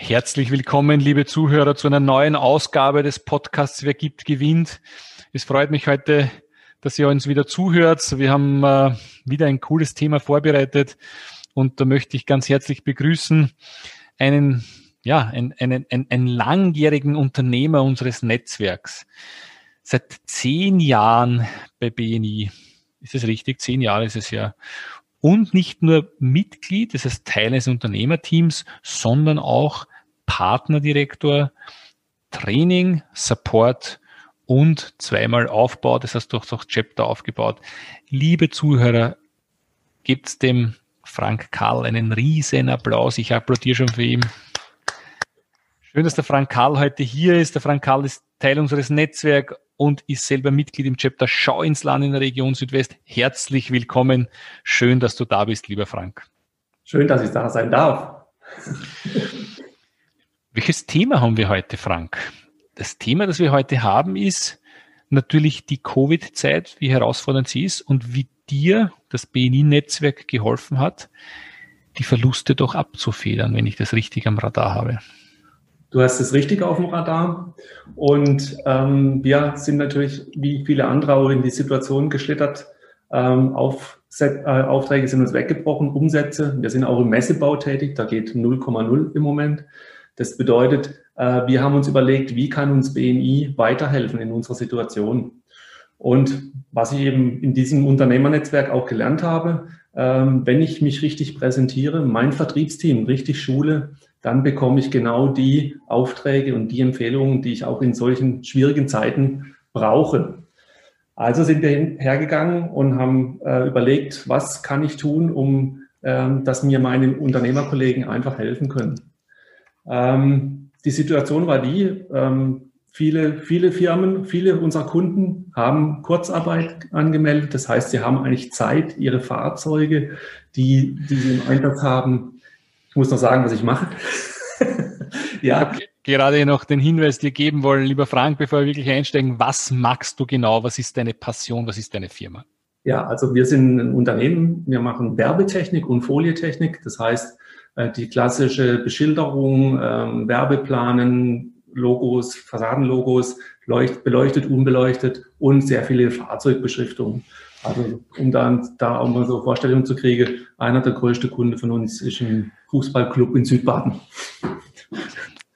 Herzlich willkommen, liebe Zuhörer, zu einer neuen Ausgabe des Podcasts Wer gibt, gewinnt. Es freut mich heute, dass ihr uns wieder zuhört. Wir haben äh, wieder ein cooles Thema vorbereitet und da möchte ich ganz herzlich begrüßen einen, ja, einen, einen, einen, einen langjährigen Unternehmer unseres Netzwerks. Seit zehn Jahren bei BNI. Ist das richtig? Zehn Jahre ist es ja und nicht nur Mitglied, das heißt Teil eines Unternehmerteams, sondern auch Partnerdirektor, Training, Support und zweimal Aufbau, das heißt durch, durch Chapter aufgebaut. Liebe Zuhörer, gebt dem Frank Karl einen riesen Applaus. Ich applaudiere schon für ihn. Schön, dass der Frank Karl heute hier ist. Der Frank Karl ist Teil unseres Netzwerks und ist selber Mitglied im Chapter Schau ins Land in der Region Südwest. Herzlich willkommen. Schön, dass du da bist, lieber Frank. Schön, dass ich da sein darf. Welches Thema haben wir heute, Frank? Das Thema, das wir heute haben, ist natürlich die Covid-Zeit, wie herausfordernd sie ist und wie dir das BNI-Netzwerk geholfen hat, die Verluste doch abzufedern, wenn ich das richtig am Radar habe. Du hast es richtig auf dem Radar. Und ähm, wir sind natürlich wie viele andere auch in die Situation geschlittert. Ähm, auf, äh, Aufträge sind uns weggebrochen, Umsätze. Wir sind auch im Messebau tätig, da geht 0,0 im Moment. Das bedeutet, äh, wir haben uns überlegt, wie kann uns BNI weiterhelfen in unserer Situation. Und was ich eben in diesem Unternehmernetzwerk auch gelernt habe, ähm, wenn ich mich richtig präsentiere, mein Vertriebsteam richtig schule, dann bekomme ich genau die Aufträge und die Empfehlungen, die ich auch in solchen schwierigen Zeiten brauche. Also sind wir hergegangen und haben äh, überlegt, was kann ich tun, um ähm, dass mir meine Unternehmerkollegen einfach helfen können. Ähm, die Situation war die, ähm, viele, viele Firmen, viele unserer Kunden haben Kurzarbeit angemeldet. Das heißt, sie haben eigentlich Zeit, ihre Fahrzeuge, die, die sie im Einsatz haben, muss noch sagen, was ich mache. ja. Gerade noch den Hinweis dir geben wollen, lieber Frank, bevor wir wirklich einsteigen, was magst du genau? Was ist deine Passion? Was ist deine Firma? Ja, also wir sind ein Unternehmen, wir machen Werbetechnik und Folietechnik. Das heißt, äh, die klassische Beschilderung, ähm, Werbeplanen, Logos, Fassadenlogos, beleuchtet, unbeleuchtet und sehr viele Fahrzeugbeschriftungen. Also um dann da auch mal so Vorstellungen zu kriegen, einer der größten Kunden von uns ist ein Fußballclub in Südbaden.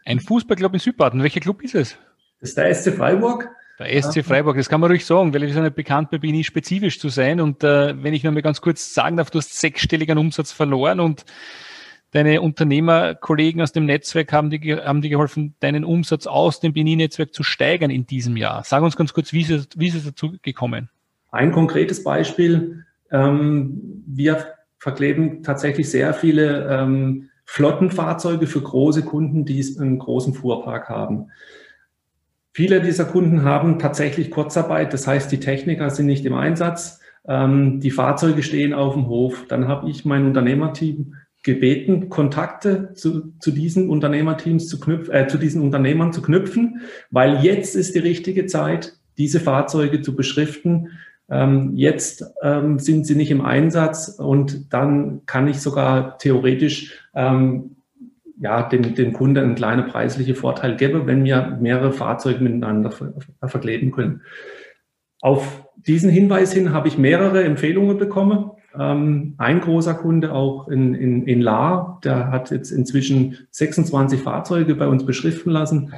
Ein Fußballclub in Südbaden, welcher Club ist es? Das ist der SC Freiburg. Der SC Freiburg, das kann man ruhig sagen, weil wir sind ja bekannt bei BNI spezifisch zu sein. Und äh, wenn ich nur mal ganz kurz sagen darf, du hast sechsstelligen Umsatz verloren und deine Unternehmerkollegen aus dem Netzwerk haben dir, haben dir geholfen, deinen Umsatz aus dem BNI-Netzwerk zu steigern in diesem Jahr. Sag uns ganz kurz, wie ist es, wie ist es dazu gekommen? Ein konkretes Beispiel, ähm, wir verkleben tatsächlich sehr viele ähm, Flottenfahrzeuge für große Kunden, die einen großen Fuhrpark haben. Viele dieser Kunden haben tatsächlich Kurzarbeit, das heißt, die Techniker sind nicht im Einsatz, ähm, die Fahrzeuge stehen auf dem Hof. Dann habe ich mein Unternehmerteam gebeten, Kontakte zu, zu diesen Unternehmerteams zu knüpfen, äh, zu diesen Unternehmern zu knüpfen, weil jetzt ist die richtige Zeit, diese Fahrzeuge zu beschriften, ähm, jetzt ähm, sind sie nicht im Einsatz und dann kann ich sogar theoretisch ähm, ja, den, den Kunden einen kleinen preislichen Vorteil geben, wenn wir mehrere Fahrzeuge miteinander ver verkleben können. Auf diesen Hinweis hin habe ich mehrere Empfehlungen bekommen. Ähm, ein großer Kunde auch in, in, in La, der hat jetzt inzwischen 26 Fahrzeuge bei uns beschriften lassen.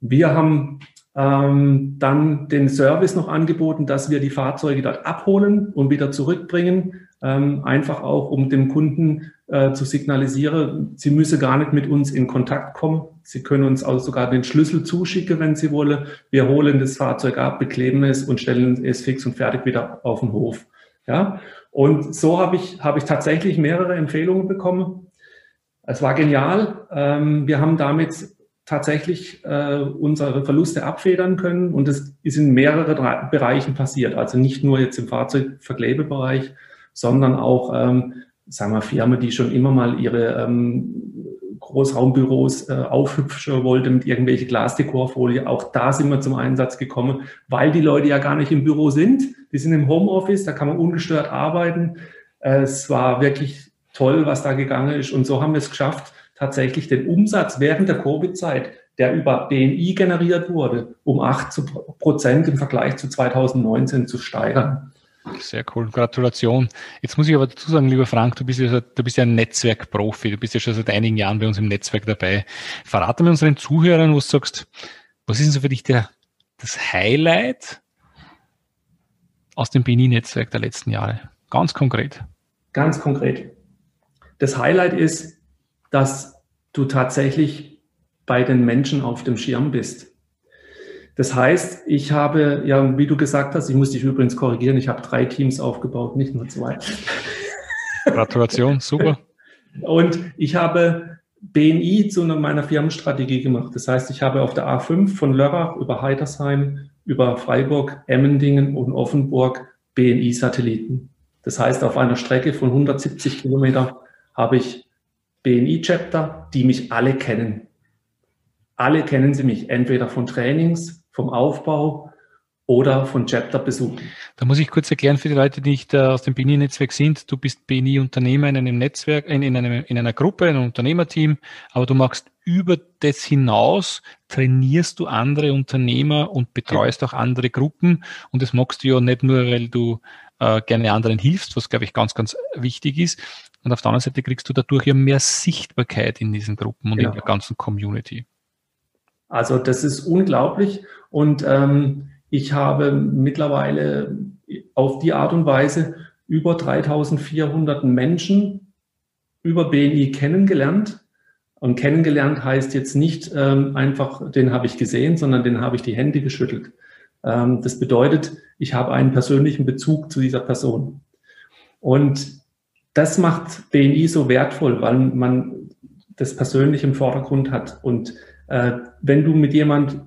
Wir haben ähm, dann den Service noch angeboten, dass wir die Fahrzeuge dort abholen und wieder zurückbringen. Ähm, einfach auch, um dem Kunden äh, zu signalisieren, sie müsse gar nicht mit uns in Kontakt kommen. Sie können uns auch sogar den Schlüssel zuschicken, wenn Sie wollen. Wir holen das Fahrzeug ab, bekleben es und stellen es fix und fertig wieder auf den Hof. Ja, und so habe ich, habe ich tatsächlich mehrere Empfehlungen bekommen. Es war genial. Ähm, wir haben damit tatsächlich äh, unsere Verluste abfedern können und das ist in mehreren Bereichen passiert. Also nicht nur jetzt im Fahrzeugverklebebereich, sondern auch, ähm, sagen wir, Firmen, die schon immer mal ihre ähm, Großraumbüros äh, aufhübschen wollte mit irgendwelche Glasdekorfolie. Auch da sind wir zum Einsatz gekommen, weil die Leute ja gar nicht im Büro sind. Die sind im Homeoffice, da kann man ungestört arbeiten. Äh, es war wirklich toll, was da gegangen ist. Und so haben wir es geschafft, tatsächlich den Umsatz während der Covid-Zeit, der über BNI generiert wurde, um 8 Prozent im Vergleich zu 2019 zu steigern. Sehr cool, Gratulation. Jetzt muss ich aber dazu sagen, lieber Frank, du bist ja, du bist ja ein Netzwerkprofi, du bist ja schon seit einigen Jahren bei uns im Netzwerk dabei. Verrate mir unseren Zuhörern, wo du sagst, was ist denn so für dich der, das Highlight aus dem BNI-Netzwerk der letzten Jahre? Ganz konkret. Ganz konkret. Das Highlight ist, dass du tatsächlich bei den Menschen auf dem Schirm bist. Das heißt, ich habe, ja, wie du gesagt hast, ich muss dich übrigens korrigieren, ich habe drei Teams aufgebaut, nicht nur zwei. Gratulation, super. Und ich habe BNI zu meiner Firmenstrategie gemacht. Das heißt, ich habe auf der A5 von Lörrach über Heidersheim, über Freiburg, Emmendingen und Offenburg BNI-Satelliten. Das heißt, auf einer Strecke von 170 Kilometer habe ich BNI-Chapter, die mich alle kennen. Alle kennen sie mich, entweder von Trainings, vom Aufbau oder von Chapter-Besuchen. Da muss ich kurz erklären für die Leute, die nicht äh, aus dem BNI-Netzwerk sind. Du bist BNI-Unternehmer in einem Netzwerk, in, in, einem, in einer Gruppe, in einem Unternehmerteam, aber du machst über das hinaus, trainierst du andere Unternehmer und betreust auch andere Gruppen. Und das magst du ja nicht nur, weil du äh, gerne anderen hilfst, was, glaube ich, ganz, ganz wichtig ist, und auf der anderen Seite kriegst du dadurch ja mehr Sichtbarkeit in diesen Gruppen und genau. in der ganzen Community. Also das ist unglaublich und ähm, ich habe mittlerweile auf die Art und Weise über 3400 Menschen über BNI kennengelernt. Und kennengelernt heißt jetzt nicht ähm, einfach, den habe ich gesehen, sondern den habe ich die Hände geschüttelt. Ähm, das bedeutet, ich habe einen persönlichen Bezug zu dieser Person. Und das macht BNI so wertvoll, weil man das persönlich im Vordergrund hat. Und äh, wenn du mit jemand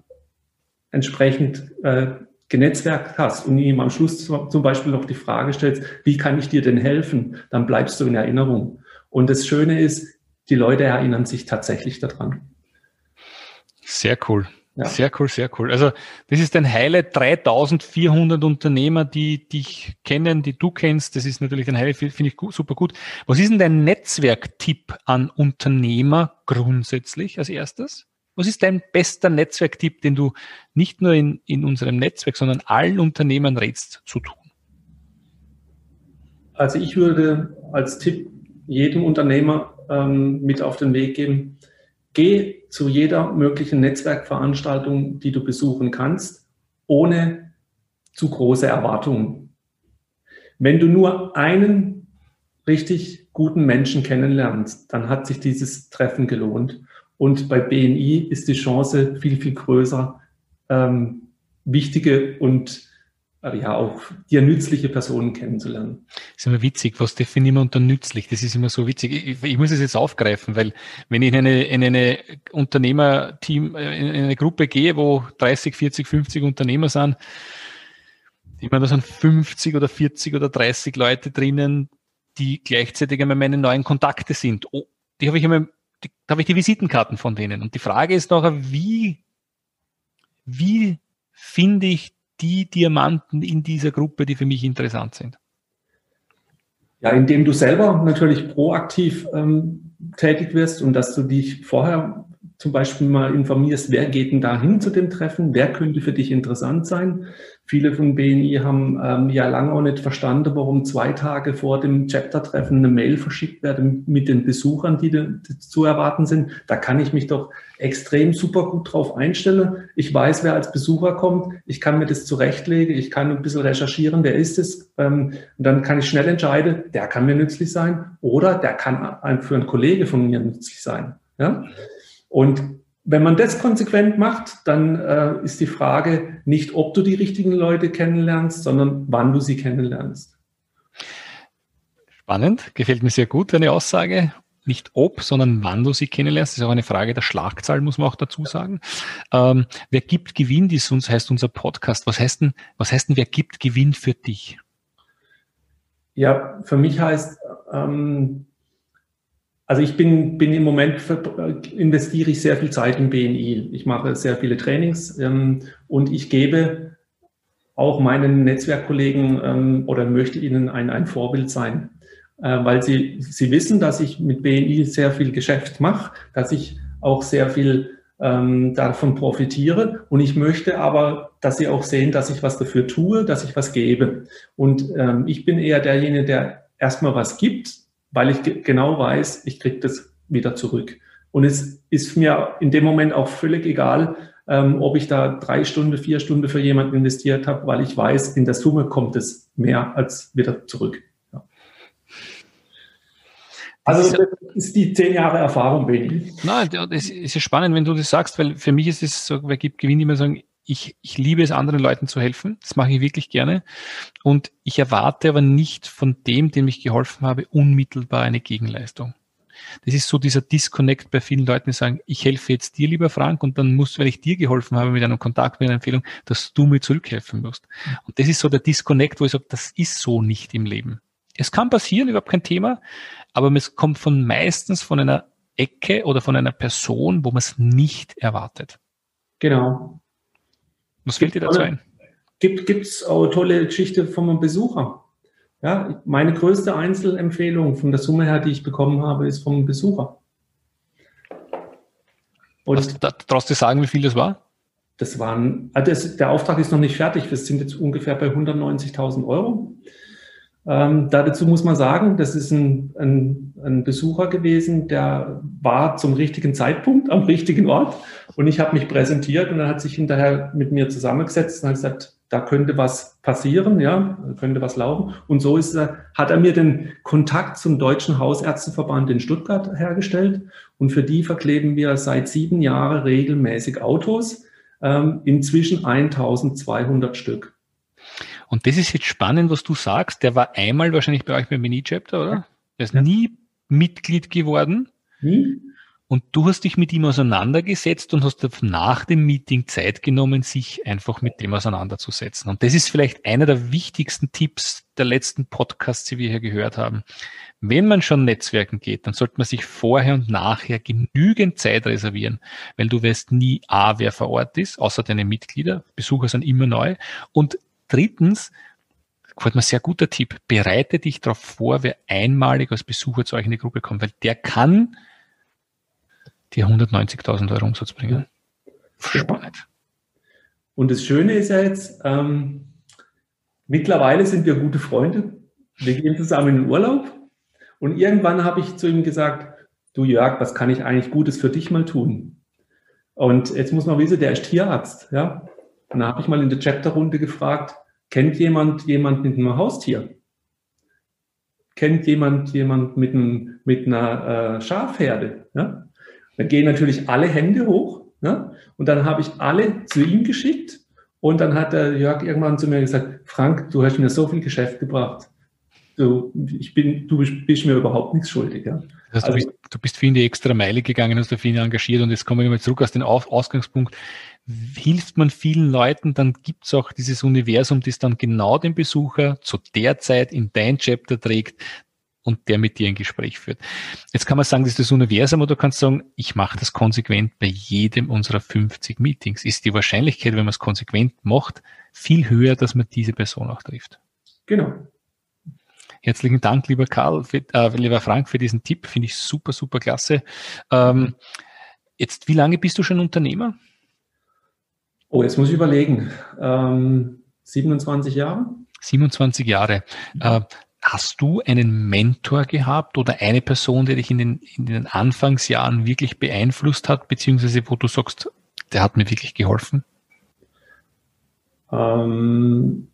entsprechend äh, genetzwerkt hast und ihm am Schluss zum Beispiel noch die Frage stellst, wie kann ich dir denn helfen, dann bleibst du in Erinnerung. Und das Schöne ist, die Leute erinnern sich tatsächlich daran. Sehr cool. Ja. Sehr cool, sehr cool. Also das ist ein Highlight, 3400 Unternehmer, die dich kennen, die du kennst. Das ist natürlich ein Highlight, finde ich super gut. Was ist denn dein Netzwerktipp an Unternehmer grundsätzlich als erstes? Was ist dein bester Netzwerktipp, den du nicht nur in, in unserem Netzwerk, sondern allen Unternehmern rätst zu tun? Also ich würde als Tipp jedem Unternehmer ähm, mit auf den Weg geben, Geh zu jeder möglichen Netzwerkveranstaltung, die du besuchen kannst, ohne zu große Erwartungen. Wenn du nur einen richtig guten Menschen kennenlernst, dann hat sich dieses Treffen gelohnt. Und bei BNI ist die Chance viel, viel größer, ähm, wichtige und äh, ja auch dir nützliche Personen kennenzulernen. Das ist immer witzig, was definieren wir unter nützlich? Das ist immer so witzig. Ich, ich muss es jetzt aufgreifen, weil wenn ich in eine, in eine Unternehmerteam, äh, in eine Gruppe gehe, wo 30, 40, 50 Unternehmer sind, ich meine, da sind 50 oder 40 oder 30 Leute drinnen, die gleichzeitig einmal meine neuen Kontakte sind. Oh, die habe ich einmal, die, da habe ich die Visitenkarten von denen. Und die Frage ist nachher, wie, wie finde ich die Diamanten in dieser Gruppe, die für mich interessant sind? Ja, indem du selber natürlich proaktiv ähm, tätig wirst und dass du dich vorher zum Beispiel mal informierst, wer geht denn da hin zu dem Treffen, wer könnte für dich interessant sein. Viele von BNI haben ähm, ja lange auch nicht verstanden, warum zwei Tage vor dem Chapter-Treffen eine Mail verschickt wird mit den Besuchern, die, die zu erwarten sind. Da kann ich mich doch extrem super gut drauf einstellen. Ich weiß, wer als Besucher kommt. Ich kann mir das zurechtlegen. Ich kann ein bisschen recherchieren, wer ist es. Ähm, und dann kann ich schnell entscheiden, der kann mir nützlich sein oder der kann für einen Kollege von mir nützlich sein. Ja? Und wenn man das konsequent macht, dann äh, ist die Frage nicht, ob du die richtigen Leute kennenlernst, sondern wann du sie kennenlernst. Spannend, gefällt mir sehr gut, deine Aussage. nicht ob, sondern wann du sie kennenlernst. Das ist auch eine Frage der Schlagzahl, muss man auch dazu sagen. Ähm, wer gibt Gewinn, das heißt unser Podcast. Was heißt denn, was heißt denn, wer gibt Gewinn für dich? Ja, für mich heißt, ähm, also ich bin, bin im Moment, investiere ich sehr viel Zeit im BNI. Ich mache sehr viele Trainings ähm, und ich gebe auch meinen Netzwerkkollegen ähm, oder möchte ihnen ein, ein Vorbild sein, äh, weil sie, sie wissen, dass ich mit BNI sehr viel Geschäft mache, dass ich auch sehr viel ähm, davon profitiere und ich möchte aber, dass sie auch sehen, dass ich was dafür tue, dass ich was gebe. Und ähm, ich bin eher derjenige, der erstmal was gibt, weil ich genau weiß, ich kriege das wieder zurück. Und es ist mir in dem Moment auch völlig egal, ähm, ob ich da drei Stunden, vier Stunden für jemanden investiert habe, weil ich weiß, in der Summe kommt es mehr als wieder zurück. Ja. Also das ist die zehn Jahre Erfahrung, Benny. Nein, das ist spannend, wenn du das sagst, weil für mich ist es so, wer gibt, gewinnt immer sagen, ich, ich liebe es, anderen Leuten zu helfen. Das mache ich wirklich gerne. Und ich erwarte aber nicht von dem, dem ich geholfen habe, unmittelbar eine Gegenleistung. Das ist so dieser Disconnect bei vielen Leuten, die sagen, ich helfe jetzt dir, lieber Frank, und dann musst, weil ich dir geholfen habe mit einem Kontakt, mit einer Empfehlung, dass du mir zurückhelfen musst. Und das ist so der Disconnect, wo ich sage, das ist so nicht im Leben. Es kann passieren, überhaupt kein Thema, aber es kommt von meistens von einer Ecke oder von einer Person, wo man es nicht erwartet. Genau. Was fällt dir dazu ein? Gibt es auch tolle Geschichte einem Besucher. Ja, meine größte Einzelempfehlung von der Summe her, die ich bekommen habe, ist vom Besucher. Und Was, da, traust du sagen, wie viel das war? Das waren, also das, der Auftrag ist noch nicht fertig. Wir sind jetzt ungefähr bei 190.000 Euro. Ähm, dazu muss man sagen, das ist ein, ein, ein, Besucher gewesen, der war zum richtigen Zeitpunkt am richtigen Ort und ich habe mich präsentiert und er hat sich hinterher mit mir zusammengesetzt und hat gesagt, da könnte was passieren, ja, könnte was laufen. Und so ist er, hat er mir den Kontakt zum Deutschen Hausärzteverband in Stuttgart hergestellt und für die verkleben wir seit sieben Jahren regelmäßig Autos, ähm, inzwischen 1200 Stück. Und das ist jetzt spannend, was du sagst. Der war einmal wahrscheinlich bei euch beim Mini-Chapter, oder? Der ist ja. nie Mitglied geworden. Nie. Und du hast dich mit ihm auseinandergesetzt und hast nach dem Meeting Zeit genommen, sich einfach mit dem auseinanderzusetzen. Und das ist vielleicht einer der wichtigsten Tipps der letzten Podcasts, die wir hier gehört haben. Wenn man schon Netzwerken geht, dann sollte man sich vorher und nachher genügend Zeit reservieren, weil du weißt nie A, wer vor Ort ist, außer deine Mitglieder. Besucher sind immer neu. Und drittens, gefällt mir sehr guter Tipp, bereite dich darauf vor, wer einmalig als Besucher zu euch in die Gruppe kommt, weil der kann dir 190.000 Euro Umsatz bringen. Spannend. Und das Schöne ist ja jetzt, ähm, mittlerweile sind wir gute Freunde. Wir gehen zusammen in den Urlaub. Und irgendwann habe ich zu ihm gesagt, du Jörg, was kann ich eigentlich Gutes für dich mal tun? Und jetzt muss man wissen, der ist Tierarzt. Ja? Und da habe ich mal in der Chapter-Runde gefragt, kennt jemand jemand mit einem Haustier? Kennt jemand jemand mit, einem, mit einer äh, Schafherde? Ja? Dann gehen natürlich alle Hände hoch. Ja? Und dann habe ich alle zu ihm geschickt. Und dann hat der Jörg irgendwann zu mir gesagt, Frank, du hast mir so viel Geschäft gebracht. Du, ich bin, du bist mir überhaupt nichts schuldig. Ja? Das heißt, also, du, bist, du bist für ihn die extra Meile gegangen, hast du für ihn engagiert und jetzt kommen wir mal zurück aus dem Ausgangspunkt hilft man vielen Leuten, dann gibt's auch dieses Universum, das dann genau den Besucher zu der Zeit in dein Chapter trägt und der mit dir ein Gespräch führt. Jetzt kann man sagen, das ist das Universum oder du kannst sagen, ich mache das konsequent bei jedem unserer 50 Meetings. Ist die Wahrscheinlichkeit, wenn man es konsequent macht, viel höher, dass man diese Person auch trifft. Genau. Herzlichen Dank, lieber Karl, für, äh, lieber Frank, für diesen Tipp. Finde ich super, super klasse. Ähm, jetzt, wie lange bist du schon Unternehmer? Oh, jetzt muss ich überlegen. Ähm, 27 Jahre? 27 Jahre. Äh, hast du einen Mentor gehabt oder eine Person, die dich in den, in den Anfangsjahren wirklich beeinflusst hat, beziehungsweise wo du sagst, der hat mir wirklich geholfen? Ähm,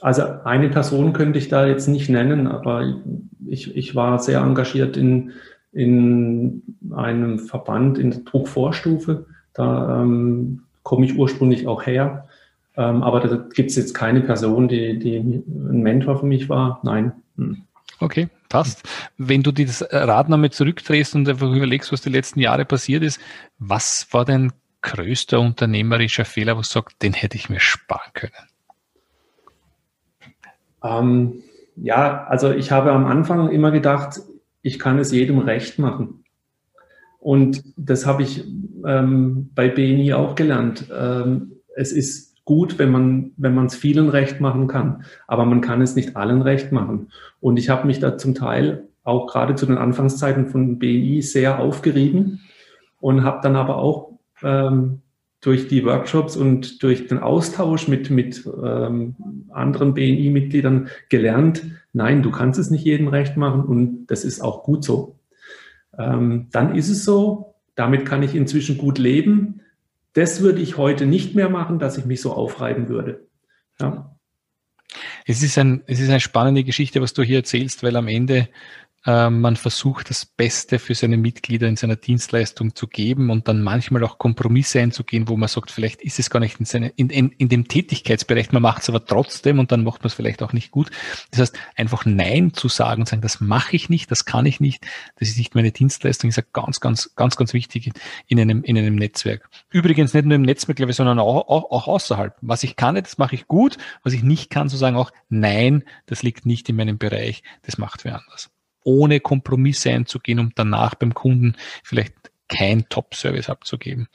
also eine Person könnte ich da jetzt nicht nennen, aber ich, ich war sehr engagiert in, in einem Verband in der Druckvorstufe. Da ähm, komme ich ursprünglich auch her. Ähm, aber da gibt es jetzt keine Person, die, die ein Mentor für mich war. Nein. Hm. Okay, Passt. Wenn du das Rad nochmal zurückdrehst und einfach überlegst, was die letzten Jahre passiert ist, was war dein größter unternehmerischer Fehler, wo du sagst, den hätte ich mir sparen können? Ähm, ja, also ich habe am Anfang immer gedacht, ich kann es jedem recht machen. Und das habe ich ähm, bei BNI auch gelernt. Ähm, es ist gut, wenn man wenn man es vielen recht machen kann, aber man kann es nicht allen recht machen. Und ich habe mich da zum Teil auch gerade zu den Anfangszeiten von BNI sehr aufgerieben und habe dann aber auch ähm, durch die Workshops und durch den Austausch mit, mit ähm, anderen BNI-Mitgliedern gelernt, nein, du kannst es nicht jedem recht machen und das ist auch gut so. Ähm, dann ist es so, damit kann ich inzwischen gut leben. Das würde ich heute nicht mehr machen, dass ich mich so aufreiben würde. Ja. Es ist, ein, es ist eine spannende Geschichte, was du hier erzählst, weil am Ende man versucht, das Beste für seine Mitglieder in seiner Dienstleistung zu geben und dann manchmal auch Kompromisse einzugehen, wo man sagt, vielleicht ist es gar nicht in, seine, in, in, in dem Tätigkeitsbereich, man macht es aber trotzdem und dann macht man es vielleicht auch nicht gut. Das heißt, einfach Nein zu sagen und sagen, das mache ich nicht, das kann ich nicht, das ist nicht meine Dienstleistung, ist ja ganz, ganz, ganz, ganz wichtig in einem, in einem Netzwerk. Übrigens nicht nur im Netzwerk, glaube ich, sondern auch, auch, auch außerhalb. Was ich kann, das mache ich gut, was ich nicht kann, zu sagen auch, nein, das liegt nicht in meinem Bereich, das macht wer anders ohne Kompromisse einzugehen, um danach beim Kunden vielleicht kein Top-Service abzugeben.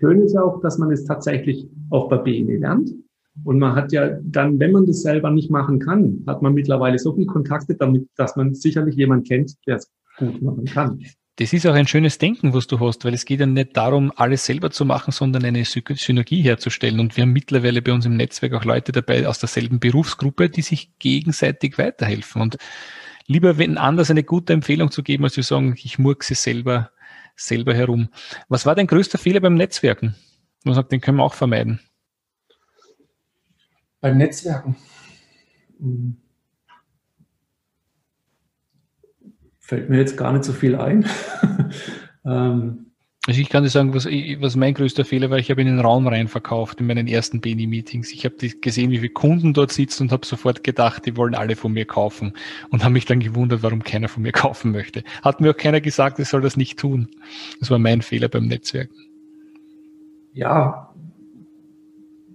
Schön ist auch, dass man es tatsächlich auch bei BNE lernt. Und man hat ja dann, wenn man das selber nicht machen kann, hat man mittlerweile so viel Kontakte damit, dass man sicherlich jemand kennt, der es gut machen kann. Das ist auch ein schönes Denken, was du hast, weil es geht ja nicht darum, alles selber zu machen, sondern eine Synergie herzustellen. Und wir haben mittlerweile bei uns im Netzwerk auch Leute dabei aus derselben Berufsgruppe, die sich gegenseitig weiterhelfen. Und lieber wenn anders eine gute Empfehlung zu geben, als zu sagen, ich murkse selber, selber herum. Was war dein größter Fehler beim Netzwerken? Man sagt, den können wir auch vermeiden. Beim Netzwerken? Hm. Fällt mir jetzt gar nicht so viel ein. ähm, also ich kann dir sagen, was, was mein größter Fehler war, ich habe in den Raum rein verkauft in meinen ersten Beni-Meetings. Ich habe gesehen, wie viele Kunden dort sitzen und habe sofort gedacht, die wollen alle von mir kaufen und habe mich dann gewundert, warum keiner von mir kaufen möchte. Hat mir auch keiner gesagt, ich soll das nicht tun. Das war mein Fehler beim Netzwerken. Ja,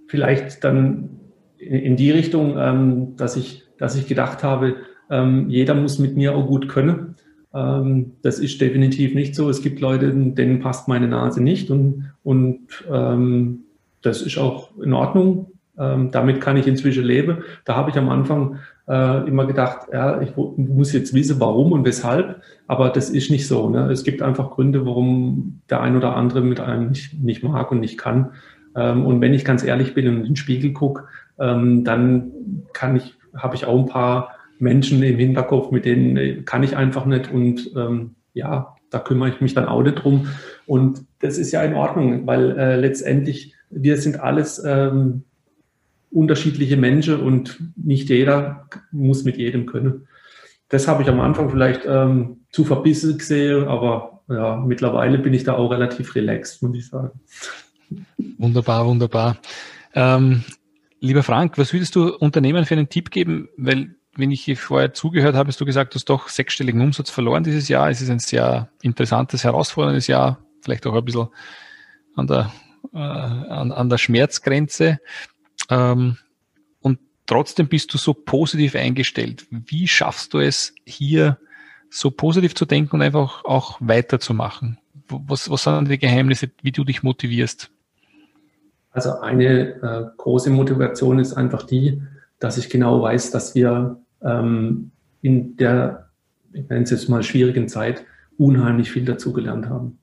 vielleicht dann in die Richtung, ähm, dass ich, dass ich gedacht habe, ähm, jeder muss mit mir auch gut können. Ähm, das ist definitiv nicht so. Es gibt Leute, denen passt meine Nase nicht und, und ähm, das ist auch in Ordnung. Ähm, damit kann ich inzwischen leben. Da habe ich am Anfang äh, immer gedacht, ja, ich muss jetzt wissen, warum und weshalb, aber das ist nicht so. Ne? Es gibt einfach Gründe, warum der ein oder andere mit einem nicht, nicht mag und nicht kann. Ähm, und wenn ich ganz ehrlich bin und in den Spiegel gucke, ähm, dann kann ich, habe ich auch ein paar Menschen im Hinterkopf, mit denen äh, kann ich einfach nicht und ähm, ja, da kümmere ich mich dann auch nicht drum. Und das ist ja in Ordnung, weil äh, letztendlich wir sind alles ähm, unterschiedliche Menschen und nicht jeder muss mit jedem können. Das habe ich am Anfang vielleicht ähm, zu verbissen gesehen, aber ja, mittlerweile bin ich da auch relativ relaxed, muss ich sagen. Wunderbar, wunderbar. Ähm, lieber Frank, was würdest du Unternehmen für einen Tipp geben? Weil wenn ich vorher zugehört habe, hast du gesagt, du hast doch sechsstelligen Umsatz verloren dieses Jahr. Es ist ein sehr interessantes, herausforderndes Jahr, vielleicht auch ein bisschen an der, äh, an, an der Schmerzgrenze. Ähm, und trotzdem bist du so positiv eingestellt. Wie schaffst du es, hier so positiv zu denken und einfach auch weiterzumachen? Was, was sind die Geheimnisse, wie du dich motivierst? Also eine äh, große Motivation ist einfach die, dass ich genau weiß, dass wir ähm, in der, ich nenne es jetzt mal schwierigen Zeit, unheimlich viel dazugelernt haben.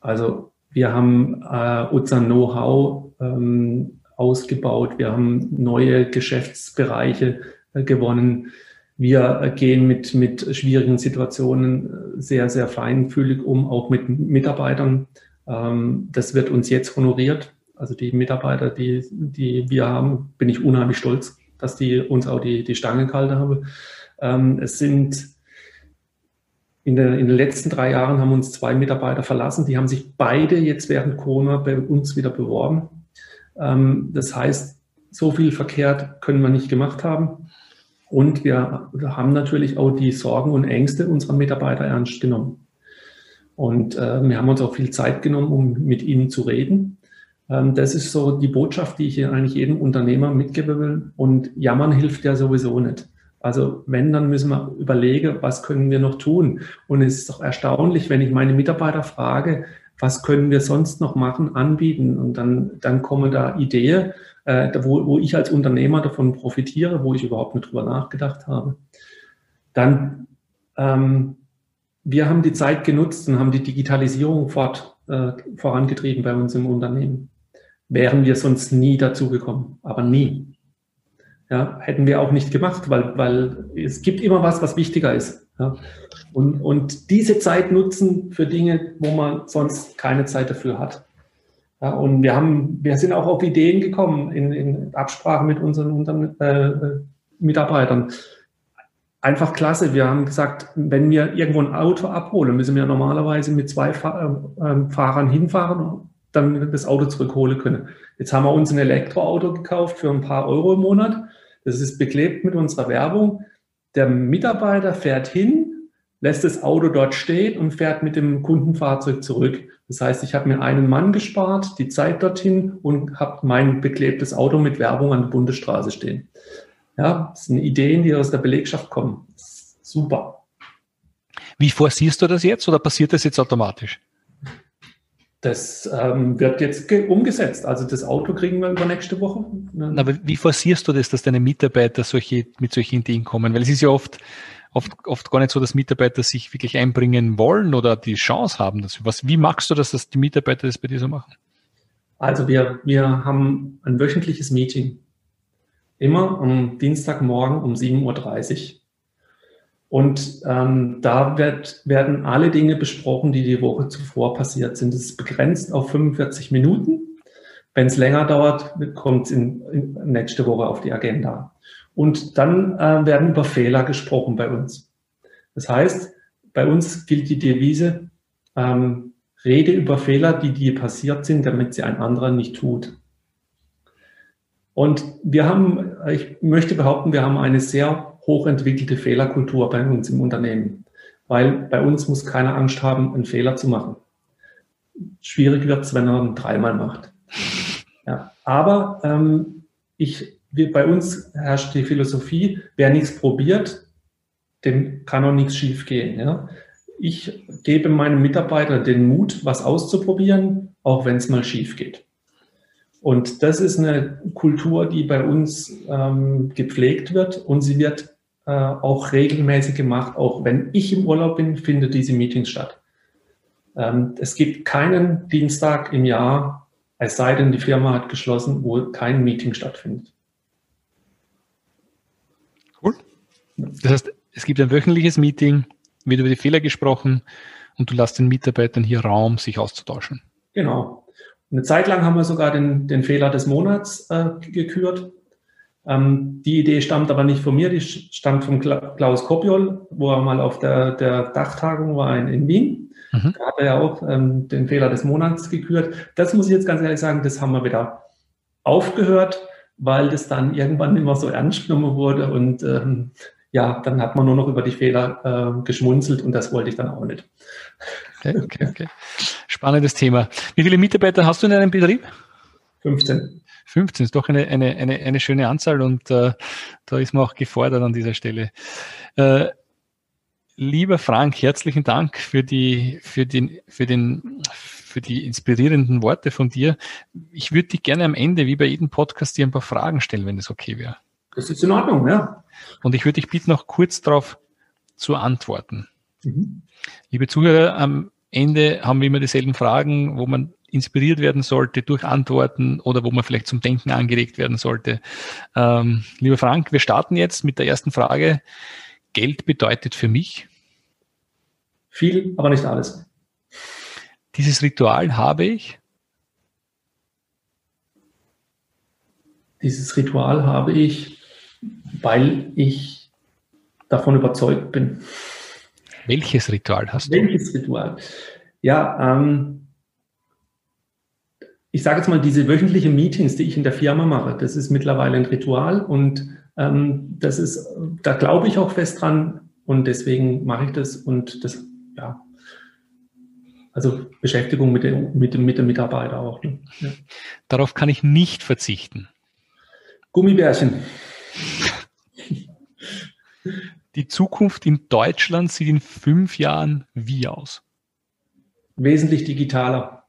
Also wir haben äh, unser Know-how ähm, ausgebaut, wir haben neue Geschäftsbereiche äh, gewonnen. Wir äh, gehen mit, mit schwierigen Situationen äh, sehr, sehr feinfühlig um, auch mit Mitarbeitern. Ähm, das wird uns jetzt honoriert. Also die Mitarbeiter, die, die wir haben, bin ich unheimlich stolz dass die uns auch die, die Stange gehalten haben. Ähm, es sind in, der, in den letzten drei Jahren haben uns zwei Mitarbeiter verlassen. Die haben sich beide jetzt während Corona bei uns wieder beworben. Ähm, das heißt, so viel verkehrt können wir nicht gemacht haben. Und wir haben natürlich auch die Sorgen und Ängste unserer Mitarbeiter ernst genommen. Und äh, wir haben uns auch viel Zeit genommen, um mit ihnen zu reden. Ähm, das ist so die Botschaft, die ich eigentlich jedem Unternehmer mitgeben will. Und jammern hilft ja sowieso nicht. Also wenn, dann müssen wir überlegen, was können wir noch tun. Und es ist doch erstaunlich, wenn ich meine Mitarbeiter frage, was können wir sonst noch machen, anbieten? Und dann, dann kommen da Ideen, äh, wo, wo ich als Unternehmer davon profitiere, wo ich überhaupt nicht drüber nachgedacht habe. Dann, ähm, wir haben die Zeit genutzt und haben die Digitalisierung fort, äh, vorangetrieben bei uns im Unternehmen. Wären wir sonst nie dazu gekommen, aber nie. Ja, hätten wir auch nicht gemacht, weil, weil es gibt immer was, was wichtiger ist. Ja. Und, und diese Zeit nutzen für Dinge, wo man sonst keine Zeit dafür hat. Ja, und wir haben, wir sind auch auf Ideen gekommen in, in Absprache mit unseren, unseren äh, Mitarbeitern. Einfach klasse. Wir haben gesagt, wenn wir irgendwo ein Auto abholen, müssen wir normalerweise mit zwei Fahr äh, Fahrern hinfahren, dann das Auto zurückholen können. Jetzt haben wir uns ein Elektroauto gekauft für ein paar Euro im Monat. Das ist beklebt mit unserer Werbung. Der Mitarbeiter fährt hin, lässt das Auto dort stehen und fährt mit dem Kundenfahrzeug zurück. Das heißt, ich habe mir einen Mann gespart, die Zeit dorthin und habe mein beklebtes Auto mit Werbung an der Bundesstraße stehen. Ja, das sind Ideen, die aus der Belegschaft kommen. Super. Wie forcierst du das jetzt oder passiert das jetzt automatisch? Das ähm, wird jetzt umgesetzt. Also das Auto kriegen wir über nächste Woche. Aber wie forcierst du das, dass deine Mitarbeiter solche, mit solchen Ideen kommen? Weil es ist ja oft, oft, oft gar nicht so, dass Mitarbeiter sich wirklich einbringen wollen oder die Chance haben. Dass, was, wie machst du das, dass die Mitarbeiter das bei dir so machen? Also wir, wir haben ein wöchentliches Meeting. Immer am Dienstagmorgen um 7.30 Uhr. Und ähm, da wird, werden alle Dinge besprochen, die die Woche zuvor passiert sind. Es ist begrenzt auf 45 Minuten. Wenn es länger dauert, kommt es in, in nächste Woche auf die Agenda. Und dann äh, werden über Fehler gesprochen bei uns. Das heißt, bei uns gilt die Devise, ähm, rede über Fehler, die dir passiert sind, damit sie ein anderer nicht tut. Und wir haben, ich möchte behaupten, wir haben eine sehr hochentwickelte Fehlerkultur bei uns im Unternehmen, weil bei uns muss keiner Angst haben, einen Fehler zu machen. Schwierig wird es, wenn er ihn dreimal macht. Ja, aber ähm, ich wir, bei uns herrscht die Philosophie, wer nichts probiert, dem kann auch nichts schiefgehen. Ja? Ich gebe meinem Mitarbeiter den Mut, was auszuprobieren, auch wenn es mal schief geht. Und das ist eine Kultur, die bei uns ähm, gepflegt wird und sie wird äh, auch regelmäßig gemacht. Auch wenn ich im Urlaub bin, findet diese Meetings statt. Ähm, es gibt keinen Dienstag im Jahr, es sei denn, die Firma hat geschlossen, wo kein Meeting stattfindet. Das heißt, es gibt ein wöchentliches Meeting, wird über die Fehler gesprochen und du lässt den Mitarbeitern hier Raum, sich auszutauschen. Genau. Eine Zeit lang haben wir sogar den, den Fehler des Monats äh, gekürt. Ähm, die Idee stammt aber nicht von mir, die stammt von Klaus Kopiol, wo er mal auf der, der Dachtagung war in, in Wien. Mhm. Da hat er ja auch ähm, den Fehler des Monats gekürt. Das muss ich jetzt ganz ehrlich sagen, das haben wir wieder aufgehört, weil das dann irgendwann immer so ernst genommen wurde und ähm, ja, dann hat man nur noch über die Fehler äh, geschmunzelt und das wollte ich dann auch nicht. Okay, okay, okay. Spannendes Thema. Wie viele Mitarbeiter hast du in deinem Betrieb? 15. 15 ist doch eine, eine, eine, eine schöne Anzahl und äh, da ist man auch gefordert an dieser Stelle. Äh, lieber Frank, herzlichen Dank für die, für den, für den, für die inspirierenden Worte von dir. Ich würde dich gerne am Ende, wie bei jedem Podcast, dir ein paar Fragen stellen, wenn das okay wäre. Das ist in Ordnung, ja. Und ich würde dich bitten, noch kurz darauf zu antworten. Mhm. Liebe Zuhörer, am Ende haben wir immer dieselben Fragen, wo man inspiriert werden sollte durch Antworten oder wo man vielleicht zum Denken angeregt werden sollte. Ähm, lieber Frank, wir starten jetzt mit der ersten Frage. Geld bedeutet für mich? Viel, aber nicht alles. Dieses Ritual habe ich? Dieses Ritual habe ich weil ich davon überzeugt bin. Welches Ritual hast du? Welches Ritual? Ja, ähm, ich sage jetzt mal, diese wöchentlichen Meetings, die ich in der Firma mache, das ist mittlerweile ein Ritual und Ähm, das ist, da glaube ich auch fest dran und deswegen mache ich das und das, ja, also Beschäftigung mit dem, mit dem, mit dem Mitarbeiter auch. Ne? Ja. Darauf kann ich nicht verzichten. Gummibärchen. Die Zukunft in Deutschland sieht in fünf Jahren wie aus? Wesentlich digitaler.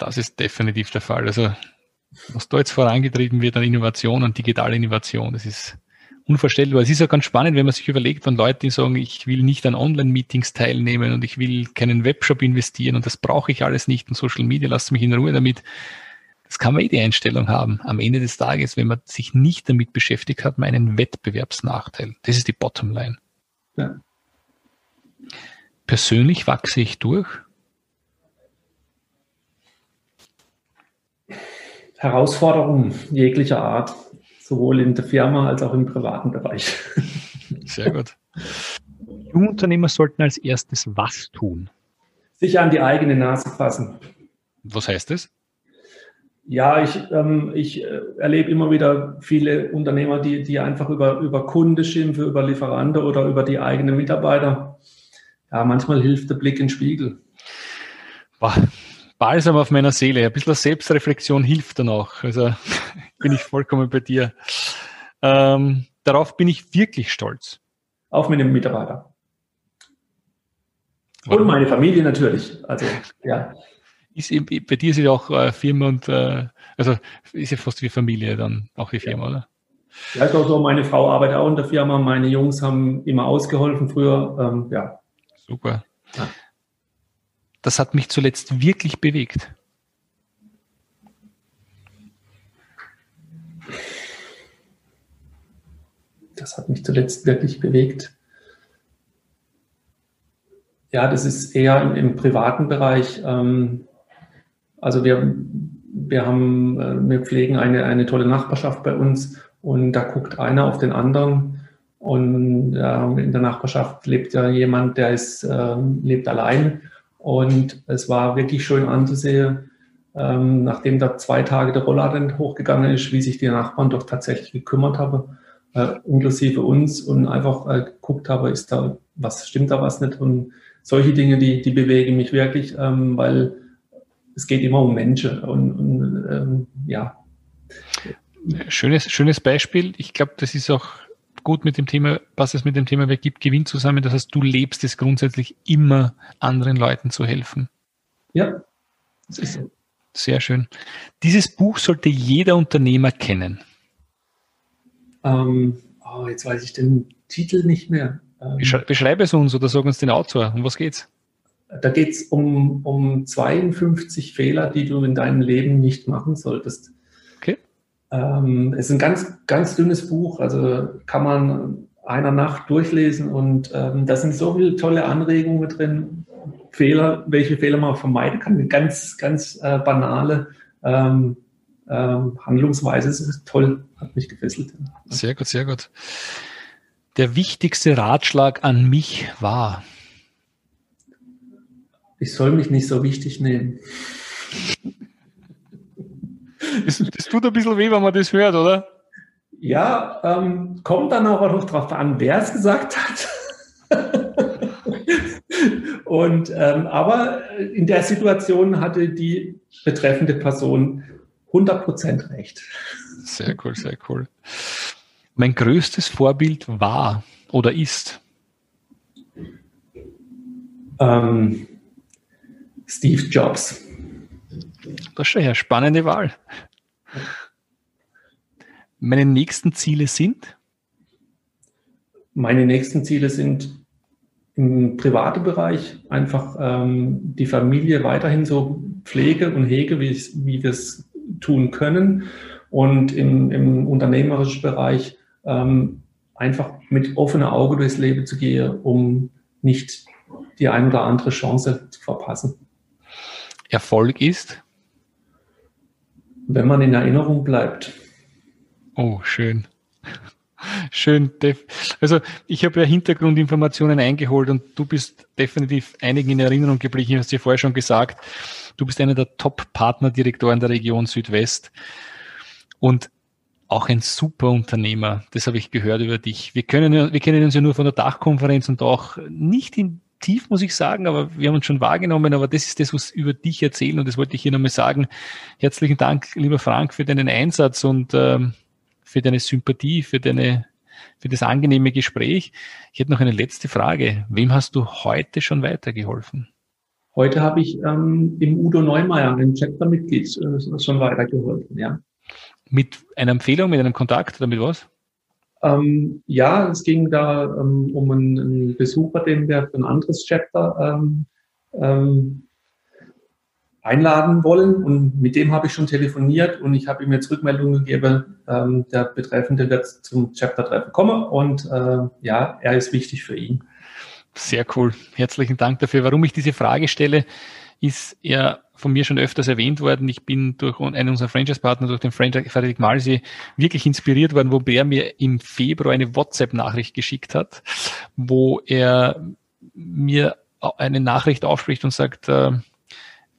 Das ist definitiv der Fall. Also, was da jetzt vorangetrieben wird an Innovation und digitale Innovation, das ist unvorstellbar. Es ist ja ganz spannend, wenn man sich überlegt, Leuten, die sagen, ich will nicht an Online-Meetings teilnehmen und ich will keinen Webshop investieren und das brauche ich alles nicht und Social Media, lasst mich in Ruhe damit. Das kann man eh die Einstellung haben. Am Ende des Tages, wenn man sich nicht damit beschäftigt, hat man einen Wettbewerbsnachteil. Das ist die Bottomline. Ja. Persönlich wachse ich durch. Herausforderungen jeglicher Art sowohl in der Firma als auch im privaten Bereich. Sehr gut. Jungunternehmer sollten als erstes was tun? Sich an die eigene Nase fassen. Was heißt das? Ja, ich, ähm, ich äh, erlebe immer wieder viele Unternehmer, die, die einfach über, über Kunde schimpfen, über Lieferanten oder über die eigenen Mitarbeiter. Ja, manchmal hilft der Blick in den Spiegel. Boah, Balsam auf meiner Seele. Ein bisschen Selbstreflexion hilft dann auch. Also bin ich vollkommen bei dir. Ähm, darauf bin ich wirklich stolz. Auf meine Mitarbeiter. Und meine Familie natürlich. Also, ja. Ist, bei dir ist ja auch äh, Firma und, äh, also ist ja fast wie Familie dann auch die Firma, ja. oder? Ja, ist auch so. Meine Frau arbeitet auch in der Firma. Meine Jungs haben immer ausgeholfen früher. Ähm, ja. Super. Ja das hat mich zuletzt wirklich bewegt? Das hat mich zuletzt wirklich bewegt. Ja, das ist eher im, im privaten Bereich. Ähm, also wir, wir haben, äh, wir pflegen eine, eine tolle Nachbarschaft bei uns und da guckt einer auf den anderen. Und äh, in der Nachbarschaft lebt ja jemand, der ist, äh, lebt allein und es war wirklich schön anzusehen, ähm, nachdem da zwei Tage der Rollladen hochgegangen ist, wie sich die Nachbarn doch tatsächlich gekümmert haben, äh, inklusive uns und einfach äh, geguckt habe, ist da was, stimmt da was nicht? Und solche Dinge, die, die bewegen mich wirklich, ähm, weil es geht immer um Menschen und, und ähm, ja. Schönes, schönes Beispiel. Ich glaube, das ist auch gut mit dem Thema, passt es mit dem Thema Wer gibt Gewinn zusammen. Das heißt, du lebst es grundsätzlich immer, anderen Leuten zu helfen. Ja. Das ist so. Sehr schön. Dieses Buch sollte jeder Unternehmer kennen. Ähm, oh, jetzt weiß ich den Titel nicht mehr. Ähm, Beschreibe es uns oder sag uns den Autor. Um was geht's? Da geht es um, um 52 Fehler, die du in deinem Leben nicht machen solltest. Ähm, es ist ein ganz, ganz dünnes Buch, also kann man einer Nacht durchlesen und ähm, da sind so viele tolle Anregungen drin, Fehler, welche Fehler man vermeiden kann, eine ganz, ganz äh, banale ähm, ähm, Handlungsweise. Es ist toll, hat mich gefesselt. Sehr gut, sehr gut. Der wichtigste Ratschlag an mich war. Ich soll mich nicht so wichtig nehmen. Das, das, tut ein bisschen weh, wenn man das hört, oder? Ja, ähm, kommt dann auch noch darauf an, wer es gesagt hat. Und, ähm, aber in der Situation hatte die betreffende Person 100% recht. Sehr cool, sehr cool. Mein größtes Vorbild war oder ist? Ähm, Steve Jobs. Das ist schon eine spannende Wahl. Meine nächsten Ziele sind? Meine nächsten Ziele sind im privaten Bereich einfach ähm, die Familie weiterhin so pflege und hege, wie, wie wir es tun können. Und im, im unternehmerischen Bereich ähm, einfach mit offenem Auge durchs Leben zu gehen, um nicht die ein oder andere Chance zu verpassen. Erfolg ist? Wenn man in Erinnerung bleibt. Oh, schön. Schön. Also ich habe ja Hintergrundinformationen eingeholt und du bist definitiv einigen in Erinnerung geblieben. Ich habe es dir vorher schon gesagt. Du bist einer der Top-Partnerdirektoren der Region Südwest. Und auch ein super Unternehmer. Das habe ich gehört über dich. Wir können, wir kennen uns ja nur von der Dachkonferenz und auch nicht in tief, muss ich sagen, aber wir haben uns schon wahrgenommen, aber das ist das, was über dich erzählen und das wollte ich hier nochmal sagen. Herzlichen Dank, lieber Frank, für deinen Einsatz und ähm, für deine Sympathie, für deine für das angenehme Gespräch. Ich hätte noch eine letzte Frage. Wem hast du heute schon weitergeholfen? Heute habe ich ähm, im Udo Neumeier, einem Chapter-Mitglied, äh, schon weitergeholfen, ja. Mit einer Empfehlung, mit einem Kontakt oder mit was? Ähm, ja, es ging da ähm, um einen, einen, Besucher, den wir für ein anderes Chapter ähm, ähm, einladen wollen. Und mit dem habe ich schon telefoniert und ich habe ihm jetzt Rückmeldung gegeben, ähm, der Betreffende wird zum Chapter-Treffen kommen und äh, ja, er ist wichtig für ihn. Sehr cool. Herzlichen Dank dafür. Warum ich diese Frage stelle, ist ja von mir schon öfters erwähnt worden. Ich bin durch einen unserer Franchise-Partner, durch den Frederik Malsi, wirklich inspiriert worden, wo der mir im Februar eine WhatsApp-Nachricht geschickt hat, wo er mir eine Nachricht aufspricht und sagt, äh,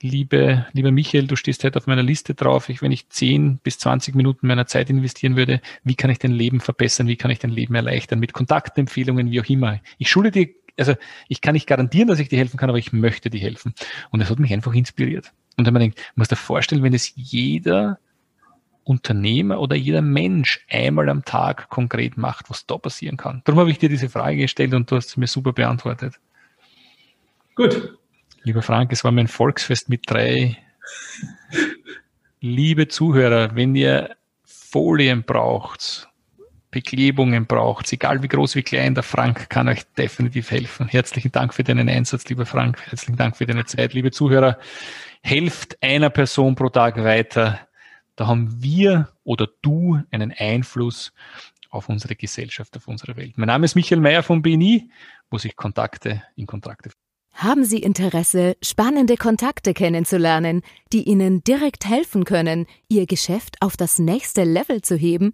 liebe, lieber Michael, du stehst heute auf meiner Liste drauf. Ich, wenn ich 10 bis 20 Minuten meiner Zeit investieren würde, wie kann ich dein Leben verbessern? Wie kann ich dein Leben erleichtern? Mit Kontaktempfehlungen, wie auch immer. Ich schule dir also ich kann nicht garantieren, dass ich dir helfen kann, aber ich möchte dir helfen. Und das hat mich einfach inspiriert. Und wenn man denkt, man muss dir vorstellen, wenn es jeder Unternehmer oder jeder Mensch einmal am Tag konkret macht, was da passieren kann. Darum habe ich dir diese Frage gestellt und du hast sie mir super beantwortet. Gut. Lieber Frank, es war mein Volksfest mit drei. Liebe Zuhörer, wenn ihr Folien braucht, Beklebungen braucht, egal wie groß, wie klein, der Frank kann euch definitiv helfen. Herzlichen Dank für deinen Einsatz, lieber Frank. Herzlichen Dank für deine Zeit. Liebe Zuhörer, helft einer Person pro Tag weiter. Da haben wir oder du einen Einfluss auf unsere Gesellschaft, auf unsere Welt. Mein Name ist Michael Mayer von BNI, wo sich Kontakte in Kontakte. Haben Sie Interesse, spannende Kontakte kennenzulernen, die Ihnen direkt helfen können, Ihr Geschäft auf das nächste Level zu heben?